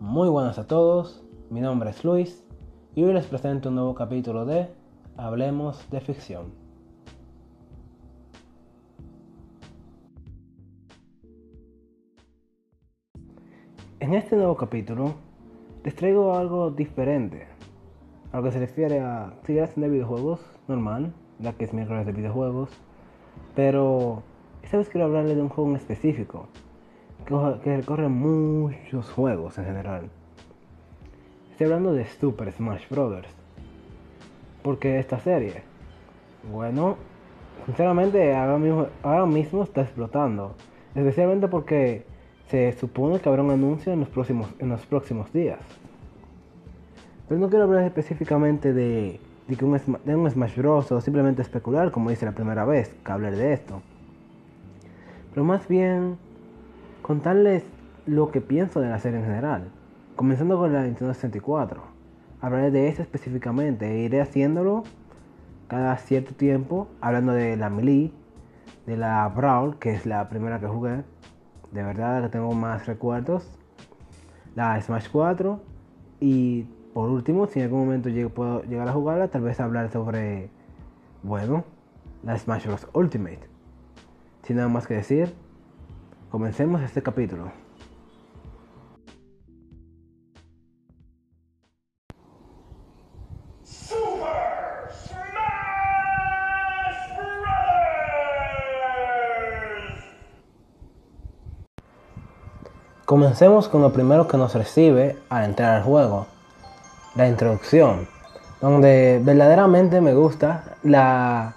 Muy buenas a todos, mi nombre es Luis y hoy les presento un nuevo capítulo de Hablemos de Ficción. En este nuevo capítulo les traigo algo diferente a lo que se refiere a actividades de videojuegos normal, la que es miércoles de videojuegos, pero esta vez quiero hablarles de un juego en específico que recorre muchos juegos en general. Estoy hablando de Super Smash Bros. ¿Por qué esta serie? Bueno, sinceramente ahora mismo, ahora mismo está explotando. Especialmente porque se supone que habrá un anuncio en los próximos, en los próximos días. Pero no quiero hablar específicamente de, de, un, de un Smash Bros. o simplemente especular como hice la primera vez que hablé de esto. Pero más bien contarles lo que pienso de la serie en general, comenzando con la Nintendo 64. Hablaré de esta específicamente e iré haciéndolo cada cierto tiempo, hablando de la Melee, de la Brawl, que es la primera que jugué, de verdad que tengo más recuerdos, la Smash 4 y por último, si en algún momento puedo llegar a jugarla, tal vez hablar sobre, bueno, la Smash Bros. Ultimate. Sin nada más que decir, Comencemos este capítulo. Comencemos con lo primero que nos recibe al entrar al juego, la introducción, donde verdaderamente me gusta la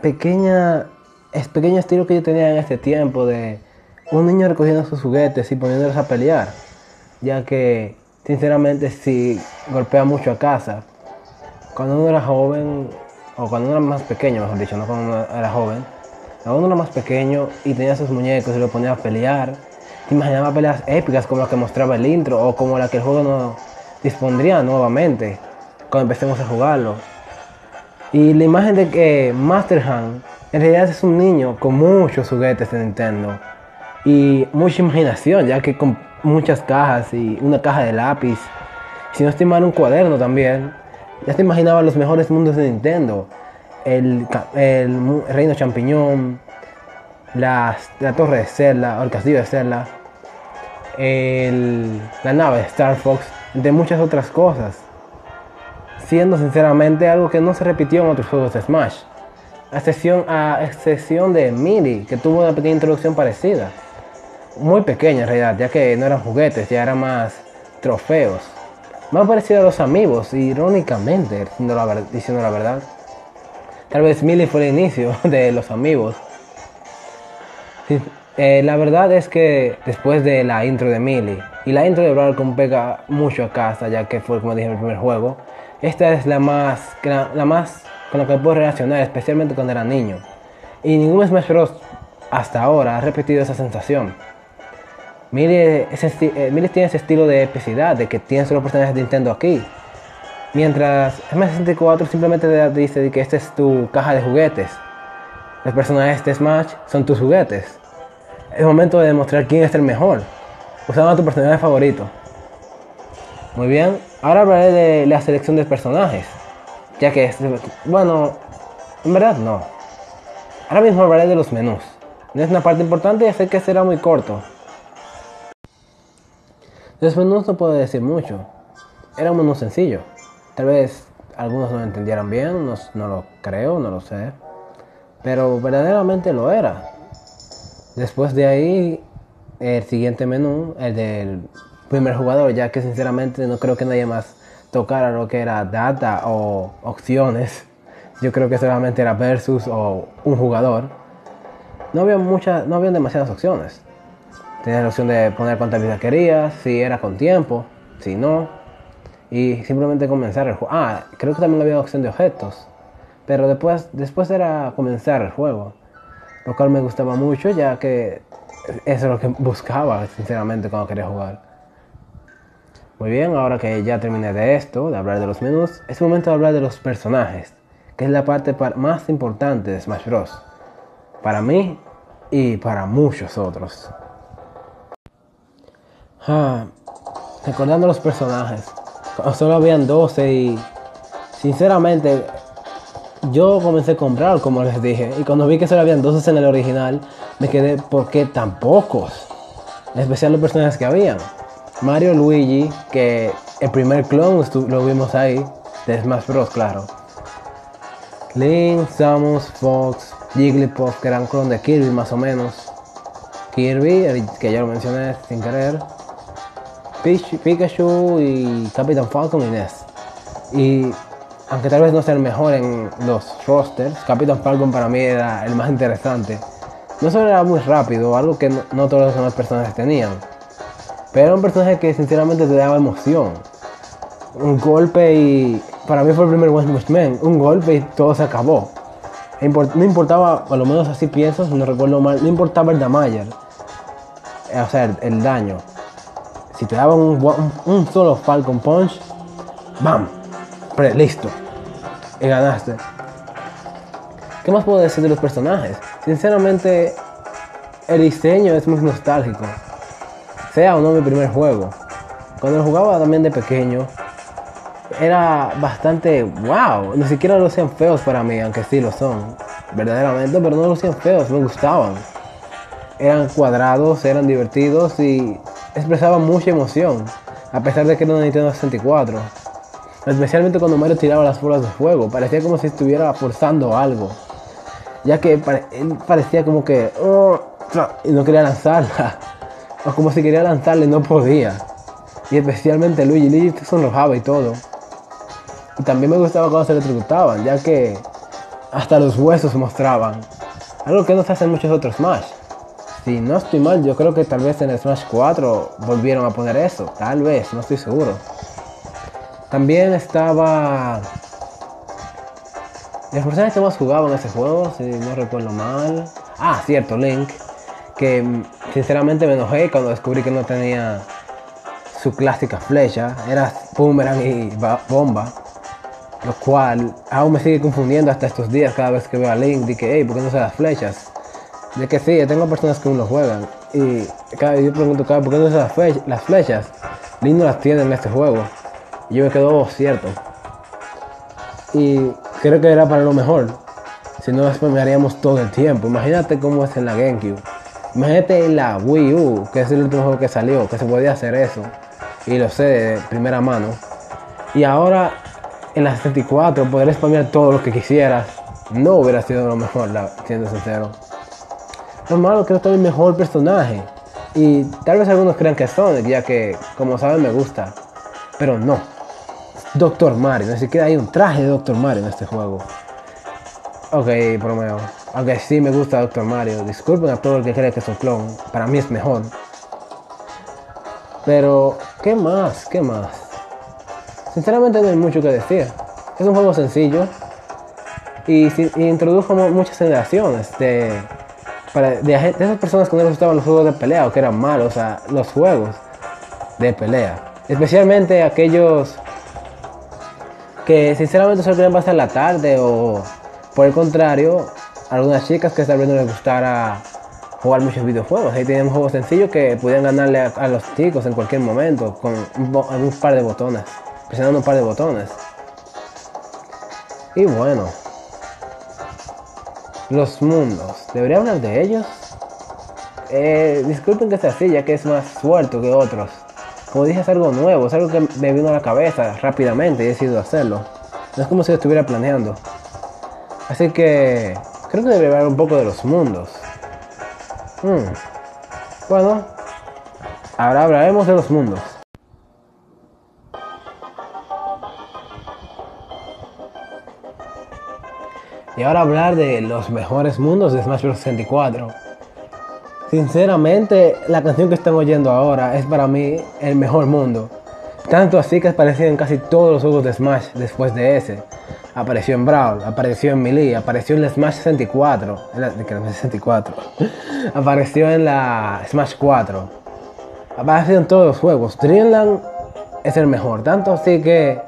pequeña, es pequeño estilo que yo tenía en este tiempo de un niño recogiendo sus juguetes y poniéndolos a pelear, ya que sinceramente si golpea mucho a casa, cuando uno era joven, o cuando uno era más pequeño, mejor dicho, no cuando uno era joven, cuando uno era más pequeño y tenía sus muñecos y lo ponía a pelear, te imaginaba peleas épicas como la que mostraba el intro o como la que el juego no dispondría nuevamente cuando empecemos a jugarlo. Y la imagen de que Master Hand en realidad es un niño con muchos juguetes de Nintendo y mucha imaginación, ya que con muchas cajas y una caja de lápiz, si no estimar un cuaderno también, ya te imaginaba los mejores mundos de Nintendo, el, reino champiñón, la torre de Zelda, el castillo de Zelda, la nave de Star Fox, entre muchas otras cosas, siendo sinceramente algo que no se repitió en otros juegos de Smash. A excepción, a excepción de Miri, que tuvo una pequeña introducción parecida muy pequeña en realidad, ya que no eran juguetes, ya eran más trofeos. Más parecido a los amigos, irónicamente, diciendo la, verdad. Tal vez Millie fue el inicio de los amigos. Eh, la verdad es que después de la intro de Millie y la intro de Brawl pega mucho a casa, ya que fue como dije en el primer juego, esta es la más, la, más con la que puedo relacionar, especialmente cuando era niño. Y ningún Smash Bros. hasta ahora ha repetido esa sensación. Mire, eh, tiene ese estilo de epicidad, de que tiene solo personajes de Nintendo aquí. Mientras Smash 64 simplemente te dice que esta es tu caja de juguetes. Los personajes de Smash son tus juguetes. Es momento de demostrar quién es el mejor. Usando a tu personaje favorito. Muy bien, ahora hablaré de la selección de personajes. Ya que, bueno, en verdad no. Ahora mismo hablaré de los menús. No es una parte importante y sé que será muy corto. Después no se puede decir mucho. Era un sencillo. Tal vez algunos no lo entendieran bien, no, no lo creo, no lo sé. Pero verdaderamente lo era. Después de ahí, el siguiente menú, el del primer jugador, ya que sinceramente no creo que nadie más tocara lo que era data o opciones. Yo creo que solamente era versus o un jugador. No había muchas, no había demasiadas opciones. Tenías la opción de poner cuántas vidas querías, si era con tiempo, si no. Y simplemente comenzar el juego. Ah, creo que también había opción de objetos. Pero después, después era comenzar el juego. Lo cual me gustaba mucho ya que eso es lo que buscaba sinceramente cuando quería jugar. Muy bien, ahora que ya terminé de esto, de hablar de los menús, es momento de hablar de los personajes, que es la parte más importante de Smash Bros. Para mí y para muchos otros. Ah, recordando los personajes. Solo habían 12 y sinceramente yo comencé a comprar, como les dije, y cuando vi que solo habían 12 en el original, me quedé, ¿por qué tan pocos? En especial los personajes que habían. Mario Luigi, que el primer clon lo vimos ahí, de Smash Bros, claro. Link, Samus, Fox, Jigglypuff, que era clon de Kirby más o menos. Kirby, que ya lo mencioné sin querer. Pikachu y Captain Falcon y Ness. Y aunque tal vez no sea el mejor en los rosters, Captain Falcon para mí era el más interesante. No solo era muy rápido, algo que no, no todos los demás personajes tenían, pero era un personaje que sinceramente te daba emoción. Un golpe y para mí fue el primer One Punch Man, un golpe y todo se acabó. E No importaba, a lo menos así pienso, no recuerdo mal, no importaba el damage, o sea, el daño. Si te daban un, solo Falcon Punch, ¡bam! Pre- listo. Y ganaste. ¿Qué más puedo decir de los personajes? Sinceramente, el diseño es muy nostálgico. Sea o no mi primer juego. Cuando lo jugaba también de pequeño, era bastante wow. Ni siquiera lo hacían feos para mí, aunque sí lo son. Verdaderamente, pero no lo hacían feos, me gustaban. Eran cuadrados, eran divertidos y expresaban mucha emoción. A pesar de que era una Nintendo 64. Especialmente cuando Mario tiraba las bolas de fuego. Parecía como si estuviera forzando algo. Ya que él parecía como que... "Oh", y no quería lanzarla. O como si quería lanzarla y no podía. Y especialmente Luigi. Luigi se sonrojaba y todo. Y también me gustaba cuando se electrocutaban. Ya que hasta los huesos mostraban. Algo que no se hace en muchos otros Smash. Si no estoy mal, yo creo que tal vez en Smash 4 volvieron a poner eso. Tal vez, no estoy seguro. También estaba. Los personajes que más jugaban en ese juego, si no recuerdo mal. Ah, cierto, Link. Que mm, sinceramente me enojé cuando descubrí que no tenía su clásica flecha. Era boomerang y ba- bomba. Lo cual aún me sigue confundiendo hasta estos días cada vez que veo a Link. Que, hey, ¿por qué no se las flechas? De que sí, yo tengo personas que aún lo juegan. Y cada, yo pregunto, cada, ¿por qué no se las, fle- las flechas? Link no las tiene en este juego. Y yo me quedo oh, cierto. Y creo que era para lo mejor. Si no, spamearíamos todo el tiempo. Imagínate cómo es en la GameCube. Imagínate en la Wii U, que es el último juego que salió, que se podía hacer eso. Y lo sé de primera mano. Y ahora en la 64 poder spamear todo lo que quisieras. No hubiera sido lo mejor, siendo sincero. Lo malo que no está mi mejor personaje. Y tal vez algunos crean que es Sonic, ya que, como saben, me gusta. Pero no. Doctor Mario, ni siquiera hay un traje de Doctor Mario en este juego. Ok, bromeo. Aunque sí me gusta Doctor Mario. Disculpen a todo el que cree que es un clon. Para mí es mejor. Pero, ¿qué más? ¿Qué más? Sinceramente no hay mucho que decir. Es un juego sencillo. Y, introdujo mu- muchas generaciones de, para- de, esas personas que no les gustaban los juegos de pelea o que eran malos, o los juegos de pelea. Especialmente aquellos que sinceramente solo querían pasar la tarde o por el contrario, algunas chicas que tal vez no les gustara jugar muchos videojuegos. Ahí tenían juegos sencillos que podían ganarle a, los chicos en cualquier momento con un, un par de botones, presionando un par de botones. Y bueno, los mundos, ¿debería hablar de ellos? Eh, disculpen que sea así, ya que es más suelto que otros. Como dije, es algo nuevo, es algo que me vino a la cabeza rápidamente y he decidido hacerlo. No es como si lo estuviera planeando. Así que creo que debería hablar un poco de los mundos. Hmm. Bueno, ahora hablaremos de los mundos. Y ahora hablar de los mejores mundos de Smash Bros. 64. Sinceramente, la canción que están oyendo ahora es para mí el mejor mundo. Tanto así que ha aparecido en casi todos los juegos de Smash después de ese. Apareció en Brawl, apareció en Melee, apareció en la Smash 64. En la, no es 64. apareció en la Smash 4. Apareció en todos los juegos. Dreamland es el mejor. Tanto así que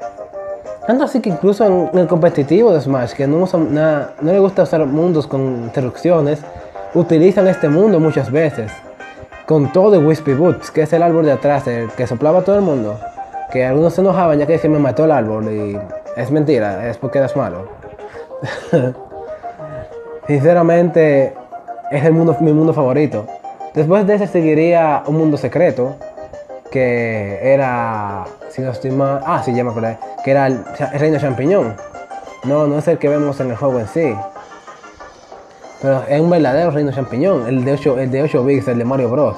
tanto así que incluso en, el competitivo de Smash, que no, usa nada- no le gusta usar mundos con interrupciones, utilizan este mundo muchas veces. con todo Wispy Boots, que es el árbol de atrás, el que soplaba a todo el mundo. Que algunos se enojaban ya que decían me mató el árbol y es mentira, es porque eras malo. Sinceramente, es el mundo, mi mundo favorito. Después de ese seguiría un mundo secreto, que era, si no estoy mal, ah, sí, ya me acordé, que era el, el reino champiñón. No, no es el que vemos en el juego en sí. Pero es un verdadero reino champiñón, el de 8, el de 8 bits, el de Mario Bros.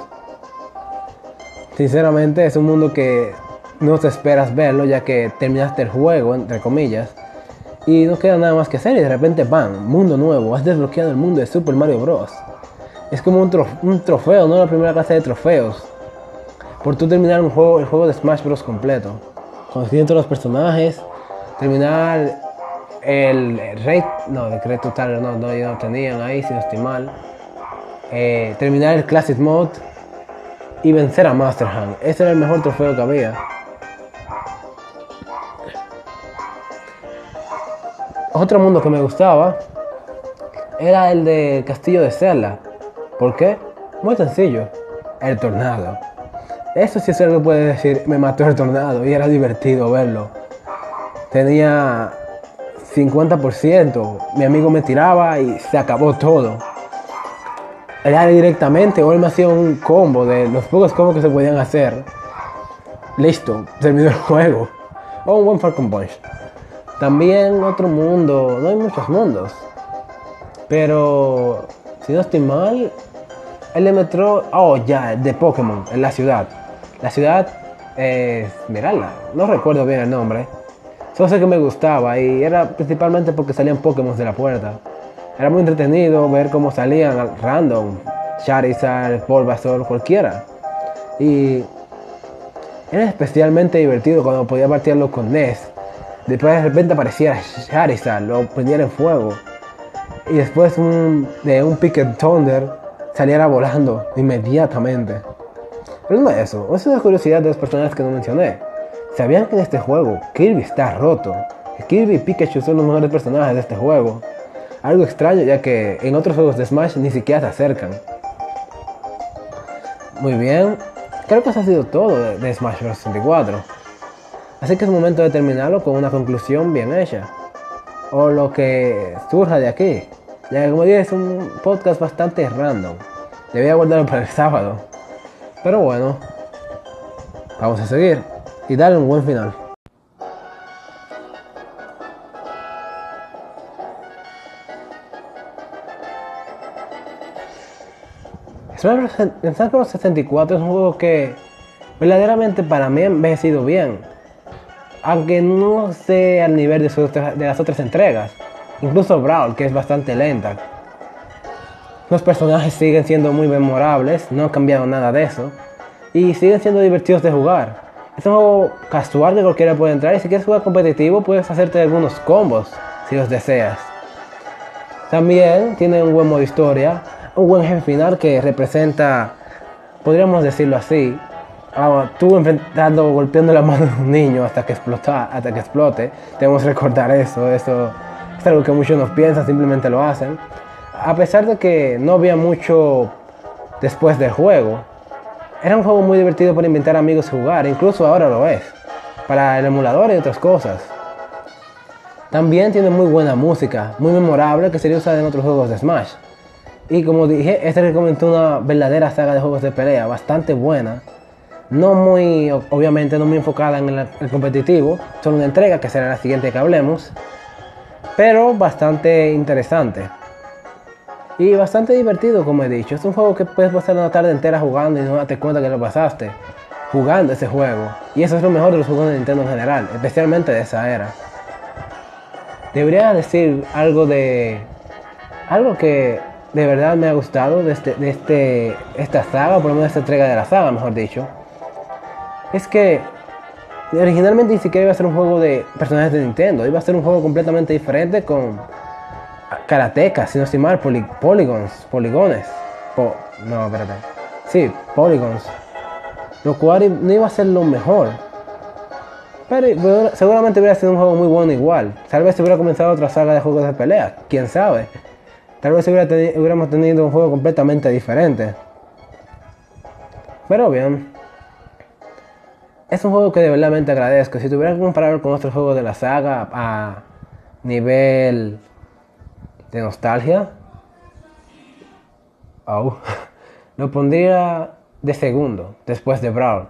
Sinceramente es un mundo que no te esperas verlo ya que terminaste el juego, entre comillas, y no queda nada más que hacer y de repente ¡bam! Mundo nuevo, has desbloqueado el mundo de Super Mario Bros. Es como un, un trofeo, no la primera clase de trofeos. Por tú terminar un juego, el juego de Smash Bros. completo. Conociendo todos los personajes, terminar el, el rey, no, el Great Total, no, no, ellos no tenían ahí, si no estoy mal. Eh, terminar el Classic Mode y vencer a Master Hand. Ese era el mejor trofeo que había. Otro mundo que me gustaba era el del castillo de Zelda. ¿Por qué? Muy sencillo. El tornado. Eso sí es algo que puede decir, me mató el tornado y era divertido verlo. Tenía 50%, mi amigo me tiraba y se acabó todo. Era directamente, o él me hacía un combo de los pocos combos que se podían hacer. Listo, terminó el juego. O un buen Falcon Punch. También otro mundo, no hay muchos mundos. Pero, si no estoy mal, el de Metro, oh ya, de Pokémon, en la ciudad. La ciudad es Esmeralda, no recuerdo bien el nombre. Solo sé que me gustaba y era principalmente porque salían Pokémon de la puerta. Era muy entretenido ver cómo salían al random, Charizard, Bulbasaur, cualquiera. Y era especialmente divertido cuando podía partirlo con Ness. Después de repente aparecía Charizard, lo prendían en fuego. Y después un- de un Picket Thunder saliera volando inmediatamente. Pero no es eso, es una curiosidad de los personajes que no mencioné. ¿Sabían que en este juego Kirby está roto? Kirby y Pikachu son los mejores personajes de este juego. Algo extraño ya que en otros juegos de Smash ni siquiera se acercan. Muy bien, creo que eso ha sido todo de Smash Bros. 64. Así que es momento de terminarlo con una conclusión bien hecha. O lo que surja de aquí. Ya que como dije es un podcast bastante random. Debía guardarlo para el sábado. Pero bueno, vamos a seguir y darle un buen final. Smash Bros. Smash Bros. 64 es un juego que verdaderamente para mí ha envejecido bien. Aunque no sé al nivel de, de las otras entregas. Incluso Brawl, que es bastante lenta. Los personajes siguen siendo muy memorables, no han cambiado nada de eso. Y siguen siendo divertidos de jugar. Es un juego casual que cualquiera puede entrar y si quieres jugar competitivo puedes hacerte algunos combos si los deseas. También tiene un buen modo historia, un buen jefe final que representa, podríamos decirlo así, tú enfrentando, golpeando la mano de un niño hasta que explota, hasta que explote. Debemos recordar eso, eso es algo que muchos no piensan, simplemente lo hacen. A pesar de que no había mucho después del juego, era un juego muy divertido para inventar amigos y jugar, incluso ahora lo es, para el emulador y otras cosas. También tiene muy buena música, muy memorable que sería usada en otros juegos de Smash. Y como dije, este recomendó una verdadera saga de juegos de pelea, bastante buena. No muy, obviamente no muy enfocada en el, el competitivo, solo una entrega que será la siguiente que hablemos. Pero bastante interesante. Y bastante divertido, como he dicho. Es un juego que puedes pasar una tarde entera jugando y no darte cuenta que lo pasaste. Jugando ese juego. Y eso es lo mejor de los juegos de Nintendo en general, especialmente de esa era. Debería decir algo de. Algo que de verdad me ha gustado de, este, de este, esta saga, por lo menos esta entrega de la saga, mejor dicho. Es que originalmente ni siquiera iba a ser un juego de personajes de Nintendo, iba a ser un juego completamente diferente con karatecas, si no estoy mal, poli- polygons, poligones. Po- no, espérate. Sí, polygons. Lo cual no iba a ser lo mejor. Pero seguramente hubiera sido un juego muy bueno igual. Tal vez se hubiera comenzado otra saga de juegos de pelea, quién sabe. Tal vez hubiera hubiéramos tenido un juego completamente diferente. Pero bien. Es un juego que de verdad agradezco. Si tuviera que compararlo con otros juegos de la saga a nivel de nostalgia, oh, lo pondría de segundo después de Brawl.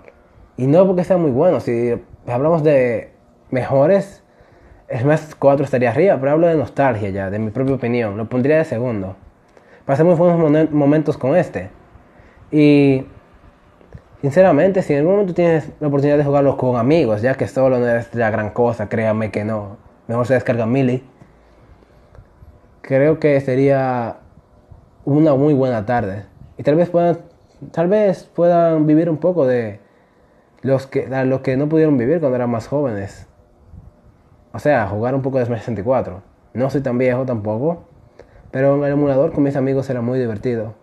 Y no porque sea muy bueno, si hablamos de mejores, Smash 4 estaría arriba, pero hablo de nostalgia ya, de mi propia opinión. Lo pondría de segundo. Pasé buenos momentos con este. Y sinceramente, si en algún momento tienes la oportunidad de jugarlo con amigos, ya que solo no es la gran cosa, créame que no. Mejor se descarga Mili. Creo que sería una muy buena tarde. Y tal vez puedan, tal vez puedan vivir un poco de los que, los que no pudieron vivir cuando eran más jóvenes. O sea, jugar un poco de Smash 64. No soy tan viejo tampoco, pero en el emulador con mis amigos era muy divertido.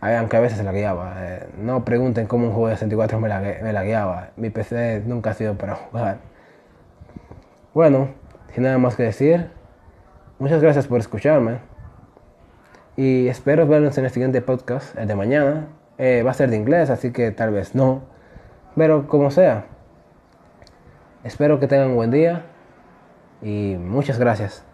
Aunque a veces se la guiaba. Eh, no pregunten cómo un juego de 64 me la, me la guiaba. Mi PC nunca ha sido para jugar. Bueno, sin nada más que decir, muchas gracias por escucharme. Y espero verlos en el siguiente podcast, el de mañana. Eh, va a ser de inglés, así que tal vez no. Pero como sea, espero que tengan un buen día y muchas gracias.